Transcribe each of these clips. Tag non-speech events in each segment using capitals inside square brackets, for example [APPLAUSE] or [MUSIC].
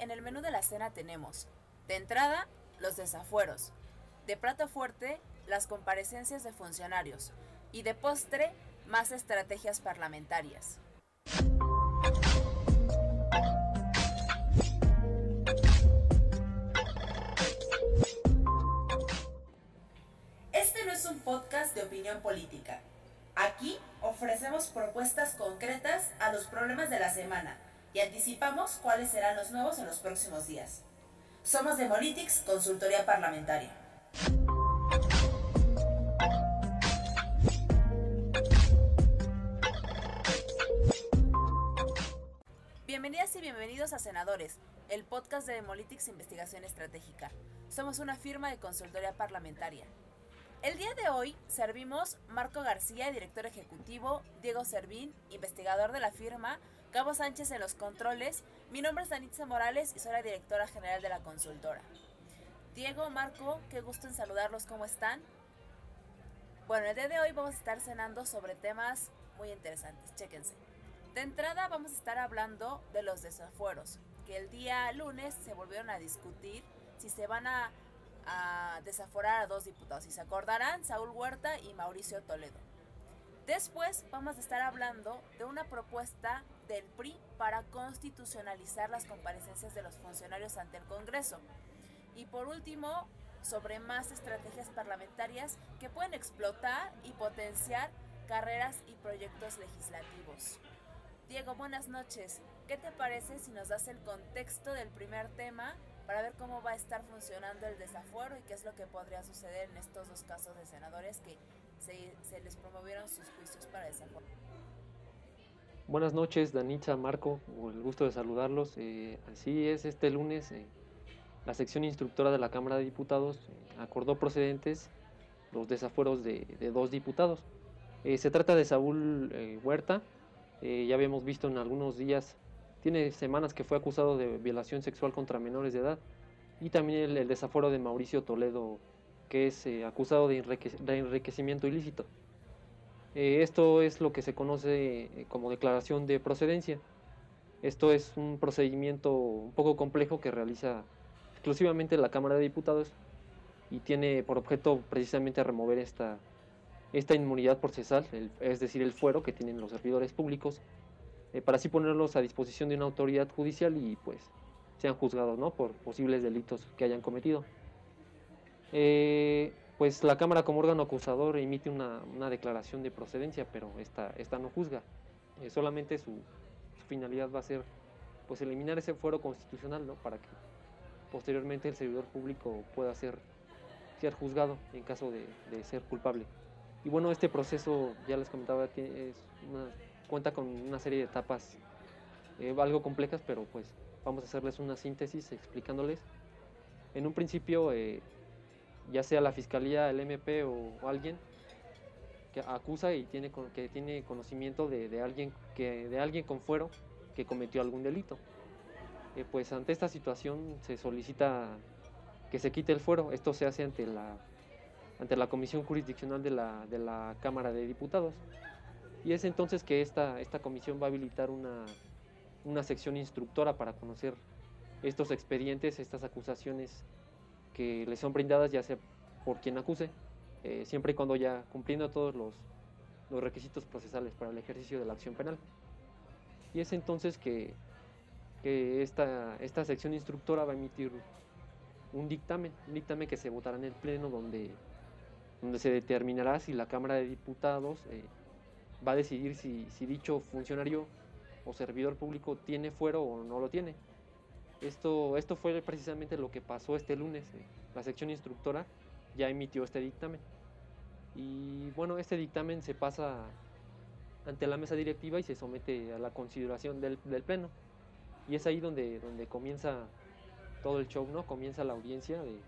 en el menú de la cena tenemos, de entrada, los desafueros, de plato fuerte, las comparecencias de funcionarios y de postre, más estrategias parlamentarias. Este no es un podcast de opinión política. Aquí ofrecemos propuestas concretas a los problemas de la semana y anticipamos cuáles serán los nuevos en los próximos días. Somos Demolitics, consultoría parlamentaria. Bienvenidas y bienvenidos a Senadores, el podcast de Demolitics Investigación Estratégica. Somos una firma de consultoría parlamentaria. El día de hoy servimos Marco García, director ejecutivo, Diego Servín, investigador de la firma, Cabo Sánchez en los controles. Mi nombre es Danitza Morales y soy la directora general de la consultora. Diego, Marco, qué gusto en saludarlos, ¿cómo están? Bueno, el día de hoy vamos a estar cenando sobre temas muy interesantes, chéquense. De entrada vamos a estar hablando de los desafueros, que el día lunes se volvieron a discutir si se van a, a desaforar a dos diputados. Si se acordarán, Saúl Huerta y Mauricio Toledo. Después vamos a estar hablando de una propuesta del PRI para constitucionalizar las comparecencias de los funcionarios ante el Congreso. Y por último, sobre más estrategias parlamentarias que pueden explotar y potenciar carreras y proyectos legislativos. Diego, buenas noches. ¿Qué te parece si nos das el contexto del primer tema para ver cómo va a estar funcionando el desafuero y qué es lo que podría suceder en estos dos casos de senadores que se, se les promovieron sus juicios para desafuero? Buenas noches, Danitza, Marco, el gusto de saludarlos. Eh, así es, este lunes eh, la sección instructora de la Cámara de Diputados eh, acordó procedentes los desafueros de, dos diputados. Se trata de Saúl Huerta, ya habíamos visto en algunos días, tiene semanas que fue acusado de violación sexual contra menores de edad, y también el, desafuero de Mauricio Toledo, que es acusado de, de enriquecimiento ilícito. Eh, esto es lo que se conoce eh, como declaración de procedencia. Esto es un procedimiento un poco complejo que realiza exclusivamente la Cámara de Diputados y tiene por objeto precisamente remover esta, esta inmunidad procesal, es decir, el fuero que tienen los servidores públicos, eh, para así ponerlos a disposición de una autoridad judicial y pues sean juzgados ¿no? por posibles delitos que hayan cometido. Pues la Cámara como órgano acusador emite una, una declaración de procedencia, pero esta, esta no juzga. Eh, solamente su, finalidad va a ser pues eliminar ese fuero constitucional ¿no? para que posteriormente el servidor público pueda ser, ser juzgado en caso de, ser culpable. Y bueno, este proceso, ya les comentaba, tiene- cuenta con una serie de etapas eh, algo complejas, pero pues vamos a hacerles una síntesis explicándoles. En un principio, eh, ya sea la fiscalía, el MP o, alguien que acusa y tiene que tiene conocimiento de, de alguien que de alguien con fuero que cometió algún delito. Eh, pues ante esta situación se solicita que se quite el fuero. Esto se hace ante la ante la comisión jurisdiccional de la, de la Cámara de Diputados. Y es entonces que esta, esta comisión va a habilitar una, una sección instructora para conocer estos expedientes, estas acusaciones que le son brindadas, ya sea por quien acuse, eh, siempre y cuando ya cumpliendo todos los, los requisitos procesales para el ejercicio de la acción penal. Y es entonces que, que esta, esta sección instructora va a emitir un dictamen, un dictamen que se votará en el Pleno donde, donde se determinará si la Cámara de Diputados eh, va a decidir si, si dicho funcionario o servidor público tiene fuero o no lo tiene. Esto, esto fue precisamente lo que pasó este lunes. eh. La sección instructora ya emitió este dictamen. Y bueno, este dictamen se pasa ante la mesa directiva y se somete a la consideración del, Pleno. Y es ahí donde, donde comienza todo el show, ¿no? Comienza la audiencia de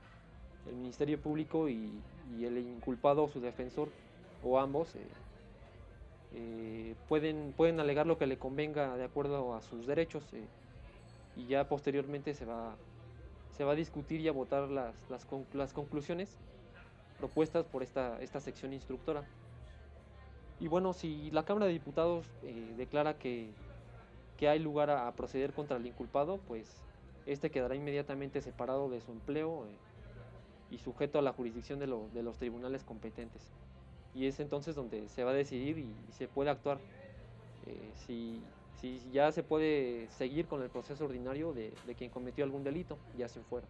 el Ministerio Público y, el inculpado o su defensor, o ambos, eh, eh, pueden, pueden alegar lo que le convenga de acuerdo a sus derechos y ya posteriormente se va, se va a discutir y a votar las, las, las conclusiones propuestas por esta, esta sección instructora. Y bueno, si la Cámara de Diputados eh, declara que, que hay lugar a, proceder contra el inculpado, pues este quedará inmediatamente separado de su empleo eh, y sujeto a la jurisdicción de, los tribunales competentes. Y es entonces donde se va a decidir y, se puede actuar. Eh, si, ya se puede seguir con el proceso ordinario de, quien cometió algún delito, ya se fuera.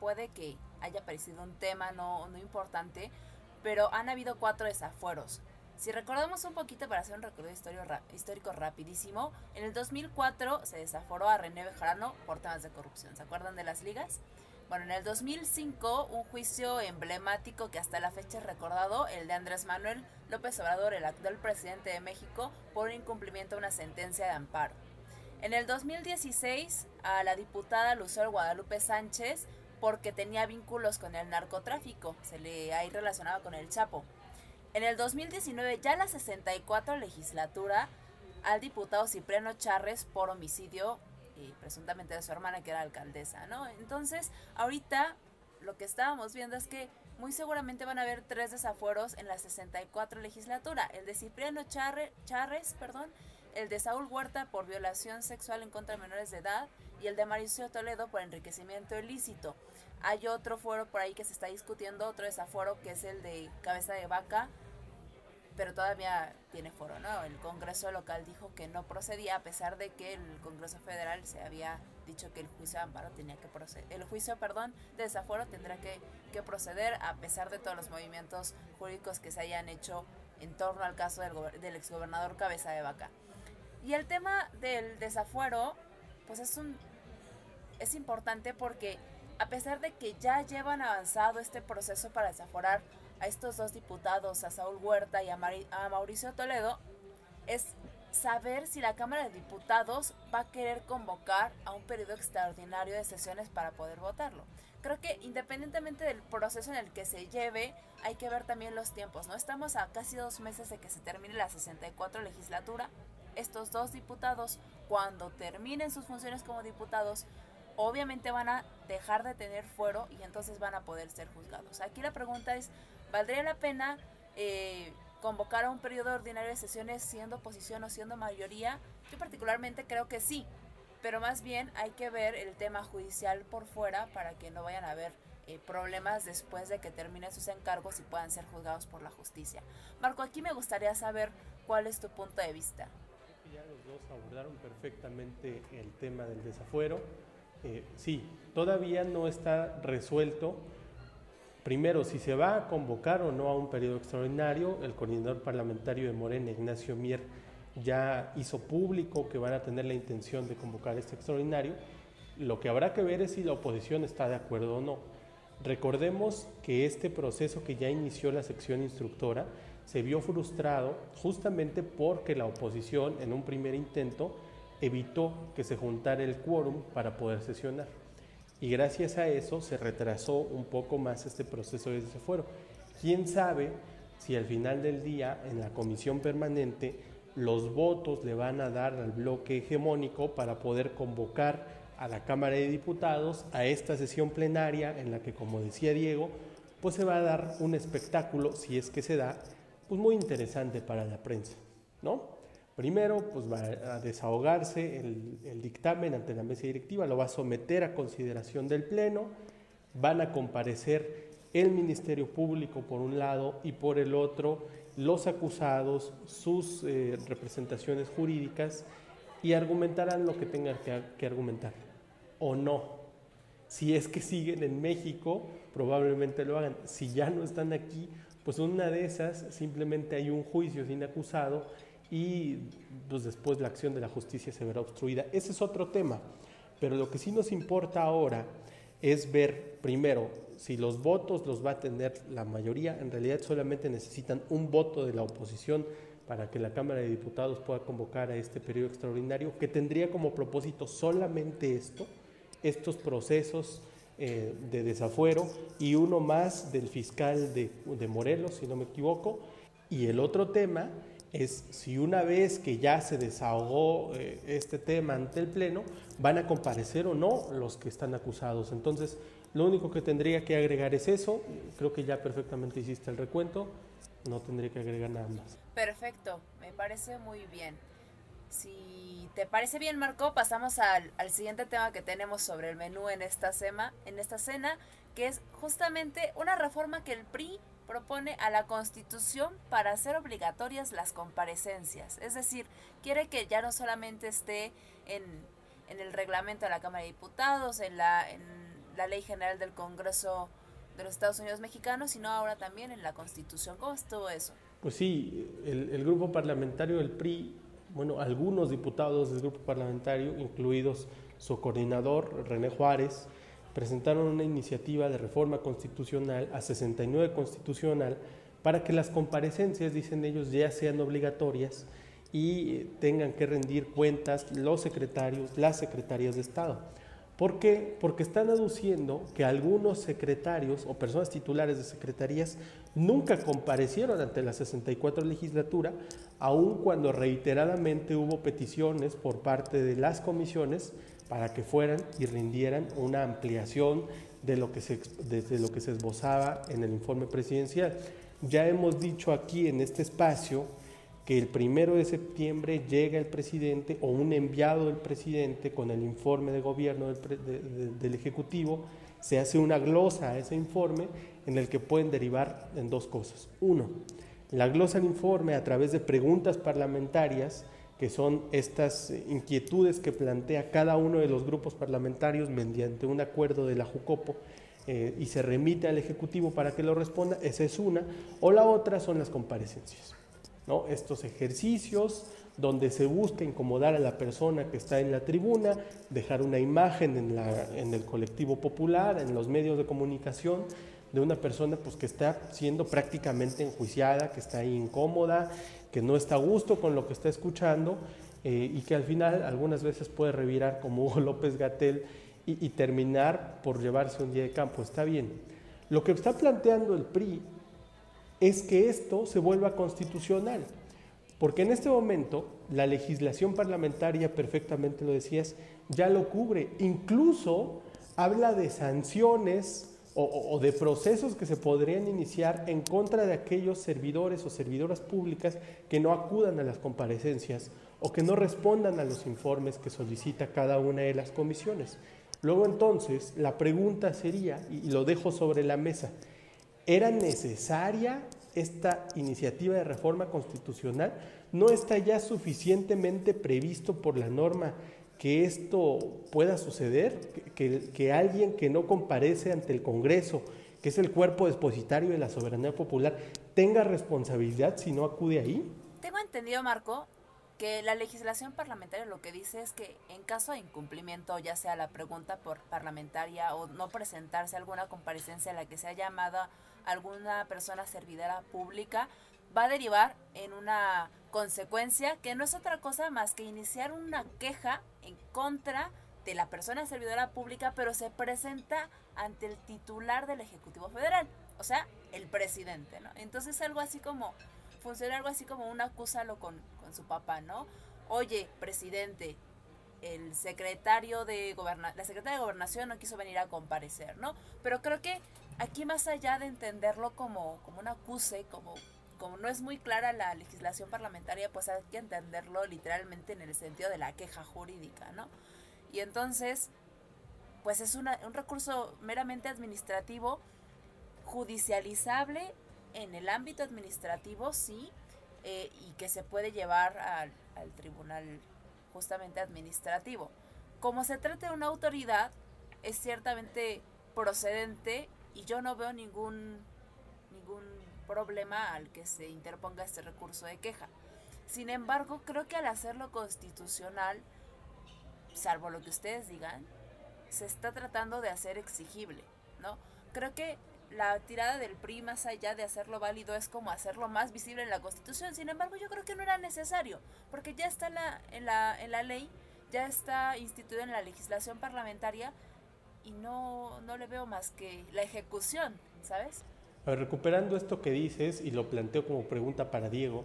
Puede que haya parecido un tema no, no importante, pero han habido cuatro desafueros. Si recordamos un poquito para hacer un recorrido histórico, rapidísimo, en el 2004 se desaforó a René Bejarano por temas de corrupción. ¿Se acuerdan de las ligas? Bueno, en el 2005 un juicio emblemático que hasta la fecha es recordado, el de Andrés Manuel López Obrador, el actual presidente de México, por incumplimiento de una sentencia de amparo. En el 2016 a la diputada Lucero Guadalupe Sánchez porque tenía vínculos con el narcotráfico, se le ha relacionado con el Chapo. En el 2019, ya la 64 legislatura, al diputado Cipriano Charres por homicidio y presuntamente de su hermana que era alcaldesa, ¿no? Entonces, ahorita lo que estábamos viendo es que muy seguramente van a haber tres desafueros en la 64 legislatura, el de Cipriano Charres, perdón, el de Saúl Huerta por violación sexual en contra de menores de edad y el de Mauricio Toledo por enriquecimiento ilícito. Hay otro fuero por ahí que se está discutiendo, otro desafuero que es el de Cabeza de Vaca pero todavía tiene foro, ¿no? El Congreso local dijo que no procedía a pesar de que el Congreso federal se había dicho que el juicio de amparo tenía que proceder, el juicio, perdón, de desaforo tendrá que, que proceder a pesar de todos los movimientos jurídicos que se hayan hecho en torno al caso del, del exgobernador Cabeza de Vaca. Y el tema del desafuero, pues es un es importante porque a pesar de que ya llevan avanzado este proceso para desaforar a estos dos diputados, a Saúl Huerta y a, Mauricio Toledo, es saber si la Cámara de Diputados va a querer convocar a un periodo extraordinario de sesiones para poder votarlo. Creo que independientemente del proceso en el que se lleve, hay que ver también los tiempos, ¿no? Estamos a casi dos meses de que se termine la 64 legislatura. Estos dos diputados, cuando terminen sus funciones como diputados, obviamente van a dejar de tener fuero y entonces van a poder ser juzgados. Aquí la pregunta es, ¿Valdría la pena eh, convocar a un periodo ordinario de sesiones siendo oposición o siendo mayoría? Yo particularmente creo que sí, pero más bien hay que ver el tema judicial por fuera para que no vayan a haber eh, problemas después de que terminen sus encargos y puedan ser juzgados por la justicia. Marco, aquí me gustaría saber cuál es tu punto de vista. Ya los dos abordaron perfectamente el tema del desafuero. Eh, sí, todavía no está resuelto Primero, si se va a convocar o no a un periodo extraordinario, el coordinador parlamentario de Morena, Ignacio Mier, ya hizo público que van a tener la intención de convocar este extraordinario. Lo que habrá que ver es si la oposición está de acuerdo o no. Recordemos que este proceso que ya inició la sección instructora se vio frustrado justamente porque la oposición en un primer intento evitó que se juntara el quórum para poder sesionar y gracias a eso se retrasó un poco más este proceso de desafuero. ¿Quién sabe si al final del día en la comisión permanente los votos le van a dar al bloque hegemónico para poder convocar a la Cámara de Diputados a esta sesión plenaria en la que, como decía Diego, pues se va a dar un espectáculo, si es que se da, pues muy interesante para la prensa, ¿no? Primero, pues va a desahogarse el, dictamen ante la mesa directiva, lo va a someter a consideración del Pleno, van a comparecer el Ministerio Público por un lado y por el otro los acusados, sus eh, representaciones jurídicas y argumentarán lo que tengan que, que argumentar o no. Si es que siguen en México, probablemente lo hagan. Si ya no están aquí, pues una de esas simplemente hay un juicio sin acusado y pues, después la acción de la justicia se verá obstruida. Ese es otro tema, pero lo que sí nos importa ahora es ver primero si los votos los va a tener la mayoría, en realidad solamente necesitan un voto de la oposición para que la Cámara de Diputados pueda convocar a este periodo extraordinario, que tendría como propósito solamente esto, estos procesos eh, de desafuero y uno más del fiscal de, de Morelos, si no me equivoco, y el otro tema es si una vez que ya se desahogó eh, este tema ante el Pleno, van a comparecer o no los que están acusados. Entonces, lo único que tendría que agregar es eso. Creo que ya perfectamente hiciste el recuento. No tendría que agregar nada más. Perfecto, me parece muy bien. Si ¿Te parece bien, Marco? Pasamos al, al, siguiente tema que tenemos sobre el menú en esta, en esta cena, que es justamente una reforma que el PRI propone a la Constitución para hacer obligatorias las comparecencias. Es decir, quiere que ya no solamente esté en, en el reglamento de la Cámara de Diputados, en la, en la Ley General del Congreso de los Estados Unidos Mexicanos, sino ahora también en la Constitución. ¿Cómo estuvo eso? Pues sí, el, el grupo parlamentario del PRI, bueno, algunos diputados del grupo parlamentario, incluidos su coordinador, René Juárez, presentaron una iniciativa de reforma constitucional a 69 constitucional para que las comparecencias, dicen ellos, ya sean obligatorias y tengan que rendir cuentas los secretarios, las secretarias de Estado. ¿Por qué? Porque están aduciendo que algunos secretarios o personas titulares de secretarías nunca comparecieron ante la 64 legislatura, aun cuando reiteradamente hubo peticiones por parte de las comisiones para que fueran y rindieran una ampliación de lo que se, de, lo que se esbozaba en el informe presidencial. Ya hemos dicho aquí en este espacio que el primero de septiembre llega el presidente o un enviado del presidente con el informe de gobierno del, de, de, del, Ejecutivo, se hace una glosa a ese informe en el que pueden derivar en dos cosas. Uno, la glosa al informe a través de preguntas parlamentarias que son estas inquietudes que plantea cada uno de los grupos parlamentarios mediante un acuerdo de la JUCOPO eh, y se remite al Ejecutivo para que lo responda, esa es una, o la otra son las comparecencias. ¿No? Estos ejercicios donde se busca incomodar a la persona que está en la tribuna, dejar una imagen en, la, en el colectivo popular, en los medios de comunicación, de una persona pues, que está siendo prácticamente enjuiciada, que está incómoda, que no está a gusto con lo que está escuchando eh, y que al final algunas veces puede revirar como [LAUGHS] Hugo López Gatel y, y terminar por llevarse un día de campo. Está bien. Lo que está planteando el PRI es que esto se vuelva constitucional, porque en este momento la legislación parlamentaria, perfectamente lo decías, ya lo cubre. Incluso habla de sanciones o, de procesos que se podrían iniciar en contra de aquellos servidores o servidoras públicas que no acudan a las comparecencias o que no respondan a los informes que solicita cada una de las comisiones. Luego entonces la pregunta sería, y lo dejo sobre la mesa, ¿era necesaria esta iniciativa de reforma constitucional? ¿No está ya suficientemente previsto por la norma que esto pueda suceder, que, alguien que no comparece ante el Congreso, que es el cuerpo depositario de la soberanía popular, tenga responsabilidad si no acude ahí? Tengo entendido, Marco, que la legislación parlamentaria lo que dice es que en caso de incumplimiento, ya sea la pregunta por parlamentaria o no presentarse alguna comparecencia a la que sea llamada alguna persona servidora pública, va a derivar en una consecuencia que no es otra cosa más que iniciar una queja en contra de la persona servidora pública, pero se presenta ante el titular del Ejecutivo Federal, o sea, el presidente. Entonces algo así como, funciona algo así como un acúsalo con, con su papá, ¿no? Oye, presidente, el secretario de goberna la secretaria de gobernación no quiso venir a comparecer, ¿no? Pero creo que aquí más allá de entenderlo como, como un acuse, como como no es muy clara la legislación parlamentaria, pues hay que entenderlo literalmente en el sentido de la queja jurídica, ¿no? Y entonces, pues es una, un recurso meramente administrativo, judicializable en el ámbito administrativo, sí, eh, y que se puede llevar al, al tribunal justamente administrativo. Como se trata de una autoridad, es ciertamente procedente y yo no veo ningún ningún problema al que se interponga este recurso de queja. Sin embargo, creo que al hacerlo constitucional, salvo lo que ustedes digan, se está tratando de hacer exigible, ¿no? Creo que la tirada del PRI más allá de hacerlo válido es como hacerlo más visible en la Constitución. Sin embargo, yo creo que no era necesario, porque ya está en la, en la, en la ley, ya está instituido en la legislación parlamentaria y no, no le veo más que la ejecución, ¿sabes? Recuperando esto que dices, y lo planteo como pregunta para Diego,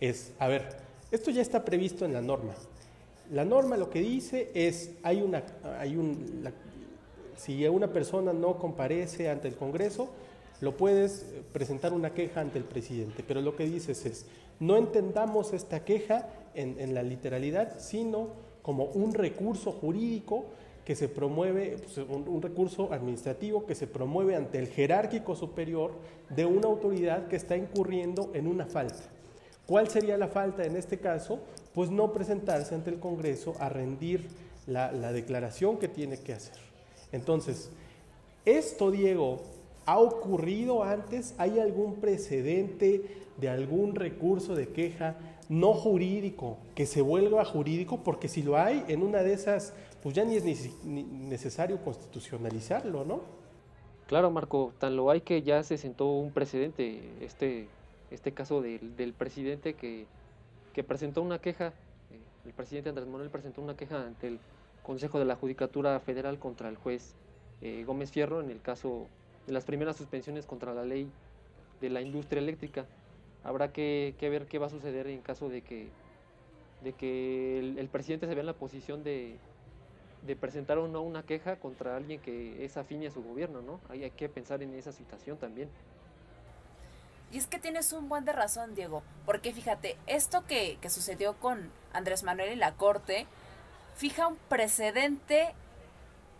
es, a ver, esto ya está previsto en la norma. La norma lo que dice es, hay una, hay un, si una persona no comparece ante el Congreso, lo puedes presentar una queja ante el presidente, pero lo que dices es, no entendamos esta queja en, la literalidad, sino como un recurso jurídico que se promueve, pues, un, recurso administrativo que se promueve ante el jerárquico superior de una autoridad que está incurriendo en una falta. ¿Cuál sería la falta en este caso? Pues no presentarse ante el Congreso a rendir la, la declaración que tiene que hacer. Entonces, esto, Diego, ¿ha ocurrido antes? ¿Hay algún precedente de algún recurso de queja no jurídico que se vuelva jurídico? Porque si lo hay, en una de esas, pues ya ni es necesario constitucionalizarlo, ¿no? Claro, Marco, tan lo hay que ya se sentó un precedente, este, este caso del, presidente que, que, presentó una queja, eh, el presidente Andrés Manuel presentó una queja ante el Consejo de la Judicatura Federal contra el juez eh, Gómez Fierro en el caso de las primeras suspensiones contra la ley de la industria eléctrica. Habrá que, ver qué va a suceder en caso de que, el, presidente se vea en la posición de, presentar o no una queja contra alguien que es afín a su gobierno, ¿no? hay que pensar en esa situación también. Y es que tienes un buen de razón, Diego, porque fíjate, esto que, que sucedió con Andrés Manuel y la Corte fija un precedente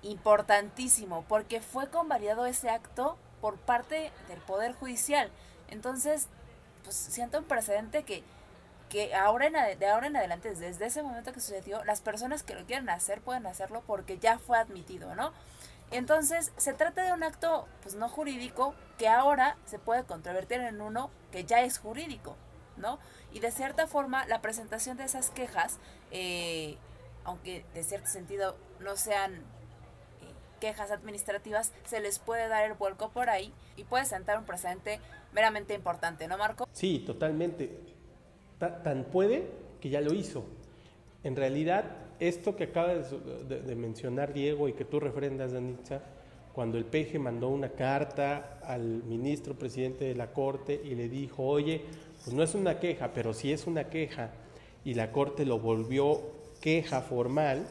importantísimo, porque fue convalidado ese acto por parte del Poder Judicial. Entonces, pues siento un precedente que, que ahora en, de ahora en adelante, desde ese momento que sucedió, las personas que lo quieran hacer pueden hacerlo porque ya fue admitido, ¿no? Entonces, se trata de un acto pues no jurídico que ahora se puede controvertir en uno que ya es jurídico, ¿no? Y de cierta forma, la presentación de esas quejas, eh, aunque de cierto sentido no sean quejas administrativas, se les puede dar el vuelco por ahí y puede sentar un precedente meramente importante, ¿no, Marco? Sí, totalmente. tan puede que ya lo hizo. En realidad, esto que acaba de, mencionar Diego y que tú refrendas, Danitza, cuando el PG mandó una carta al ministro presidente de la Corte y le dijo, oye, pues no es una queja, pero si es una queja, y la Corte lo volvió queja formal,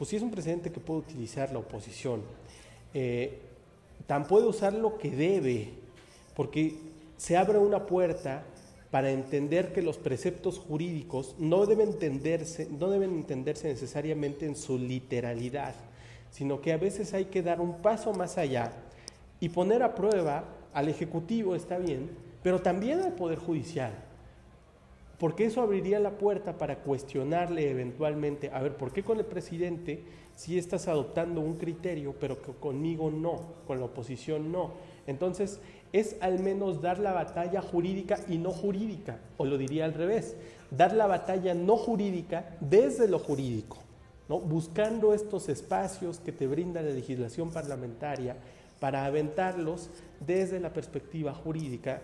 pues sí es un precedente que puede utilizar la oposición. Eh, tan puede usar lo que debe, porque se abre una puerta para entender que los preceptos jurídicos no deben entenderse, no deben entenderse necesariamente en su literalidad, sino que a veces hay que dar un paso más allá y poner a prueba al Ejecutivo, está bien, pero también al Poder Judicial, porque eso abriría la puerta para cuestionarle eventualmente, a ver, ¿por qué con el presidente si estás adoptando un criterio, pero que conmigo no, con la oposición no? Entonces, es al menos dar la batalla jurídica y no jurídica, o lo diría al revés, dar la batalla no jurídica desde lo jurídico, ¿no? buscando estos espacios que te brinda la legislación parlamentaria para aventarlos desde la perspectiva jurídica,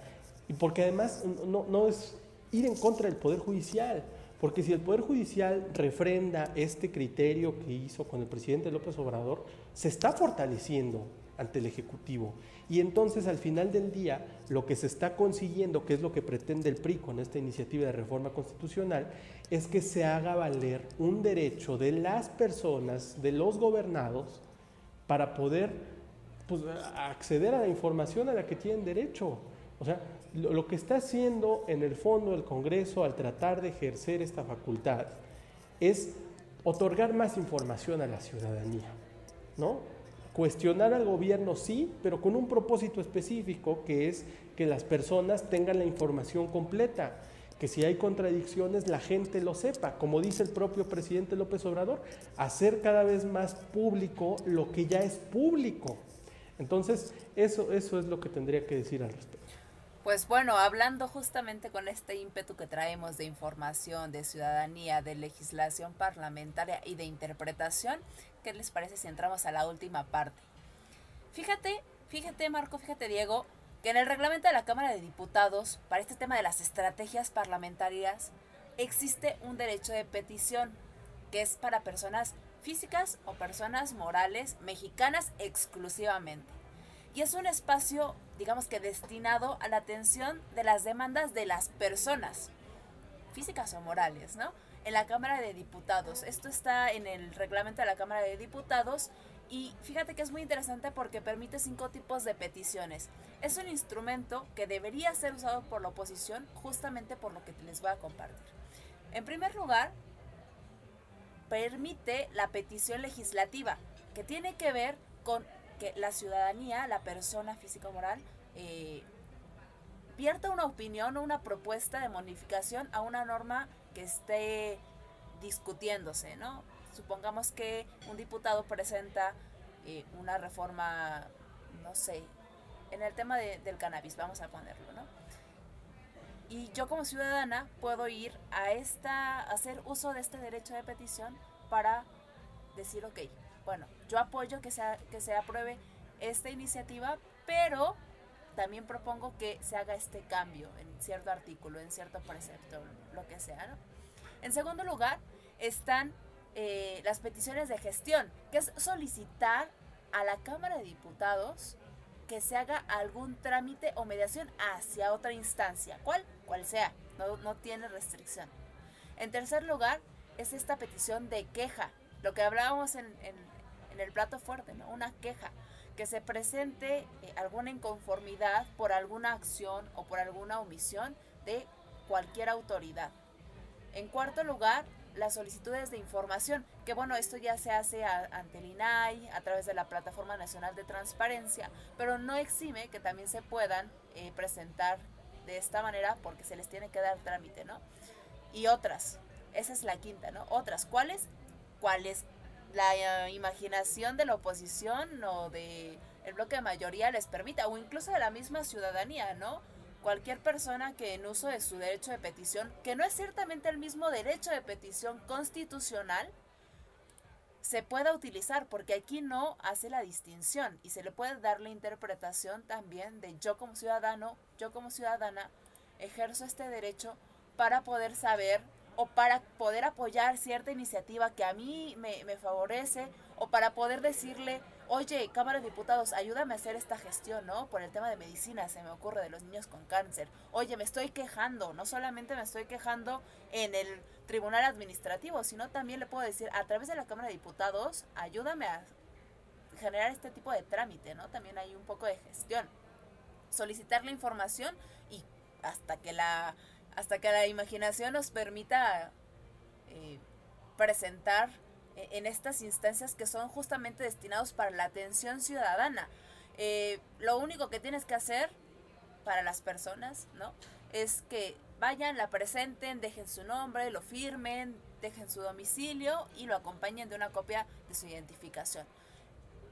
porque además no, no es ir en contra del Poder Judicial, porque si el Poder Judicial refrenda este criterio que hizo con el presidente López Obrador, se está fortaleciendo ante el Ejecutivo. Y entonces al final del día lo que se está consiguiendo, que es lo que pretende el PRI con esta iniciativa de reforma constitucional, es que se haga valer un derecho de las personas, de los gobernados, para poder pues, acceder a la información a la que tienen derecho. O sea, lo, que está haciendo en el fondo el Congreso al tratar de ejercer esta facultad es otorgar más información a la ciudadanía, ¿no? Cuestionar al gobierno sí, pero con un propósito específico que es que las personas tengan la información completa, que si hay contradicciones la gente lo sepa, como dice el propio presidente López Obrador, hacer cada vez más público lo que ya es público. Entonces, eso, eso es lo que tendría que decir al respecto. Pues bueno, hablando justamente con este ímpetu que traemos de información, de ciudadanía, de legislación parlamentaria y de interpretación, ¿qué les parece si entramos a la última parte? Fíjate, fíjate Marco, fíjate Diego, que en el reglamento de la Cámara de Diputados, para este tema de las estrategias parlamentarias, existe un derecho de petición, que es para personas físicas o personas morales mexicanas exclusivamente. Y es un espacio, digamos que destinado a la atención de las demandas de las personas, físicas o morales, ¿no? en la Cámara de Diputados. Esto está en el reglamento de la Cámara de Diputados y fíjate que es muy interesante porque permite cinco tipos de peticiones. Es un instrumento que debería ser usado por la oposición justamente por lo que les voy a compartir. En primer lugar, permite la petición legislativa, que tiene que ver con que la ciudadanía, la persona física o moral, eh, vierta una opinión o una propuesta de modificación a una norma que esté discutiéndose, ¿no? Supongamos que un diputado presenta eh, una reforma, no sé, en el tema del cannabis, vamos a ponerlo, ¿no? Y yo como ciudadana puedo ir a esta, hacer uso de este derecho de petición para decir, ok, bueno, yo apoyo que, sea, que se apruebe esta iniciativa, pero también propongo que se haga este cambio en cierto artículo, en cierto precepto, lo que sea. ¿no? En segundo lugar, están eh, las peticiones de gestión, que es solicitar a la Cámara de Diputados que se haga algún trámite o mediación hacia otra instancia, cual, cual sea, no, no tiene restricción. En tercer lugar, es esta petición de queja, lo que hablábamos en, en, en el plato fuerte, ¿no? Una queja que se presente eh, alguna inconformidad por alguna acción o por alguna omisión de cualquier autoridad. En cuarto lugar, las solicitudes de información, que bueno, esto ya se hace ante el INAI a través de la Plataforma Nacional de Transparencia, pero no exime que también se puedan eh, presentar de esta manera porque se les tiene que dar trámite, ¿no? Y otras, esa es la quinta, ¿no? Otras, ¿cuáles? ¿Cuáles la imaginación de la oposición o de el bloque de mayoría les permita, o incluso de la misma ciudadanía, ¿no? Cualquier persona que en uso de su derecho de petición, que no es ciertamente el mismo derecho de petición constitucional, se pueda utilizar, porque aquí no hace la distinción y se le puede dar la interpretación también de yo como ciudadano, yo como ciudadana, ejerzo este derecho para poder saber o para poder apoyar cierta iniciativa que a mí me, favorece o para poder decirle, oye, Cámara de Diputados, ayúdame a hacer esta gestión, ¿no? Por el tema de medicina, se me ocurre, de los niños con cáncer. Oye, me estoy quejando, no solamente me estoy quejando en el tribunal administrativo, sino también le puedo decir, a través de la Cámara de Diputados, ayúdame a generar este tipo de trámite, ¿no? También hay un poco de gestión. Solicitar la información y hasta que la hasta que la imaginación nos permita eh, presentar e, en estas instancias que son justamente destinados para la atención ciudadana. Eh, lo único que tienes que hacer para las personas, ¿no? Es que vayan, la presenten, dejen su nombre, lo firmen, dejen su domicilio y lo acompañen de una copia de su identificación.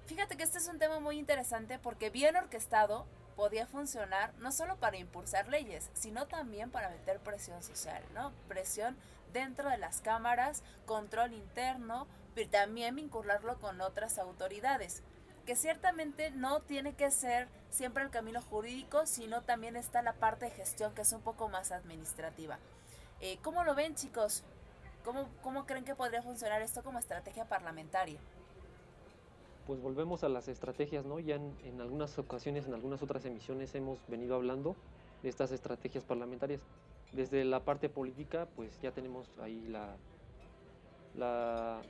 Fíjate que este es un tema muy interesante porque bien orquestado podía funcionar no solo para impulsar leyes, sino también para meter presión social, ¿no? Presión dentro de las cámaras, control interno, pero también vincularlo con otras autoridades, que ciertamente no tiene que ser siempre el camino jurídico, sino también está la parte de gestión que es un poco más administrativa. Eh, ¿Cómo lo ven chicos? ¿Cómo, ¿Cómo creen que podría funcionar esto como estrategia parlamentaria? Pues volvemos a las estrategias, ¿no? Ya en, algunas ocasiones, en algunas otras emisiones hemos venido hablando de estas estrategias parlamentarias. Desde la parte política, pues ya tenemos ahí la,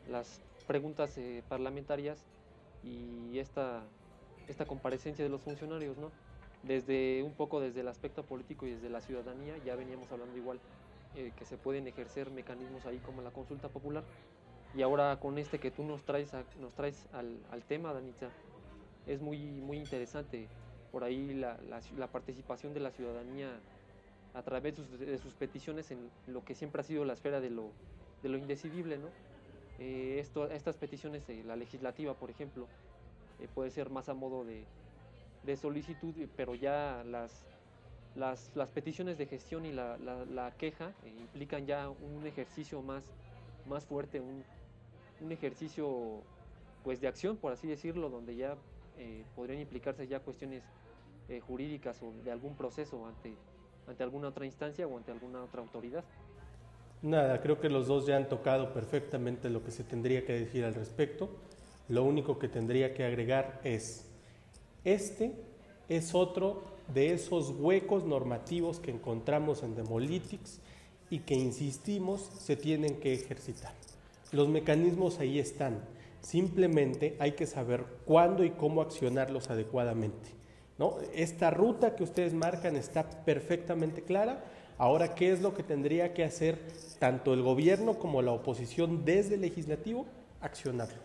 las preguntas eh, parlamentarias y esta, esta comparecencia de los funcionarios, ¿no? Desde un poco desde el aspecto político y desde la ciudadanía, ya veníamos hablando igual eh, que se pueden ejercer mecanismos ahí como la consulta popular, y ahora con este que tú nos traes, nos traes al, al, tema, Danitza, es muy, muy interesante. Por ahí la, la, participación de la ciudadanía a través de sus, peticiones en lo que siempre ha sido la esfera de lo, de lo indecidible, ¿no? Eh, esto, estas peticiones, la legislativa, por ejemplo, eh, puede ser más a modo de, de solicitud, pero ya las, las, las, peticiones de gestión y la, la queja eh, implican ya un ejercicio más, más fuerte, un, un ejercicio pues de acción, por así decirlo, donde ya eh, podrían implicarse ya cuestiones eh, jurídicas o de algún proceso ante, ante alguna otra instancia o ante alguna otra autoridad. Nada, creo que los dos ya han tocado perfectamente lo que se tendría que decir al respecto. Lo único que tendría que agregar es, este es otro de esos huecos normativos que encontramos en Demolitics y que insistimos se tienen que ejercitar. Los mecanismos ahí están. Simplemente hay que saber cuándo y cómo accionarlos adecuadamente. ¿no? Esta ruta que ustedes marcan está perfectamente clara. Ahora, ¿qué es lo que tendría que hacer tanto el gobierno como la oposición desde el legislativo? Accionarlo.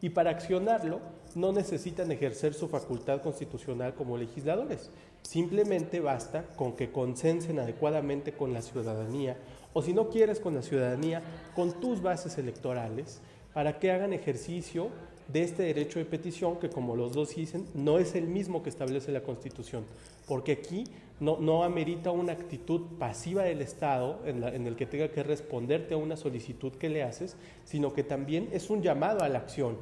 Y para accionarlo no necesitan ejercer su facultad constitucional como legisladores. Simplemente basta con que consensen adecuadamente con la ciudadanía o si no quieres con la ciudadanía, con tus bases electorales para que hagan ejercicio de este derecho de petición que como los dos dicen no es el mismo que establece la Constitución, porque aquí no, amerita una actitud pasiva del Estado en, en, el que tenga que responderte a una solicitud que le haces, sino que también es un llamado a la acción.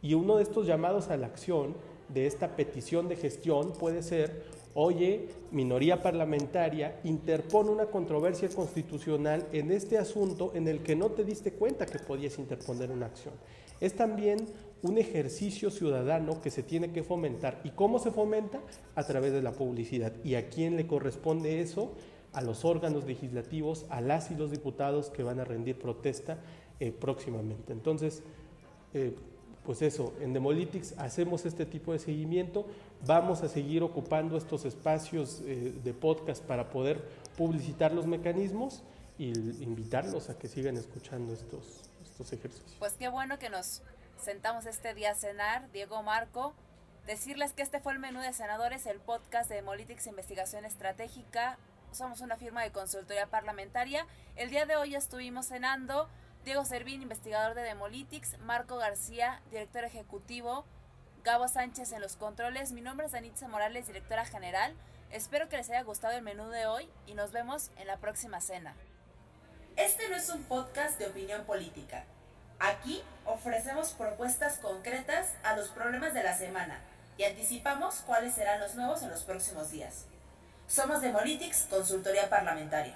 Y uno de estos llamados a la acción de esta petición de gestión puede ser oye, minoría parlamentaria, interpone una controversia constitucional en este asunto en el que no te diste cuenta que podías interponer una acción. Es también un ejercicio ciudadano que se tiene que fomentar. ¿Y cómo se fomenta? A través de la publicidad. ¿Y a quién le corresponde eso? A los órganos legislativos, a las y los diputados que van a rendir protesta eh, próximamente. Entonces, eh, pues eso, en Demolitics hacemos este tipo de seguimiento, vamos a seguir ocupando estos espacios eh, de podcast para poder publicitar los mecanismos y invitarlos a que sigan escuchando estos, estos ejercicios. Pues qué bueno que nos sentamos este día a cenar, Diego Marco. Decirles que este fue el menú de senadores, el podcast de Demolitics Investigación Estratégica. Somos una firma de consultoría parlamentaria. El día de hoy estuvimos cenando Diego Servín, investigador de Demolitics, Marco García, director ejecutivo, Gabo Sánchez en los controles. Mi nombre es Danitza Morales, directora general. Espero que les haya gustado el menú de hoy y nos vemos en la próxima cena. Este no es un podcast de opinión política. Aquí ofrecemos propuestas concretas a los problemas de la semana y anticipamos cuáles serán los nuevos en los próximos días. Somos Demolitics, consultoría parlamentaria.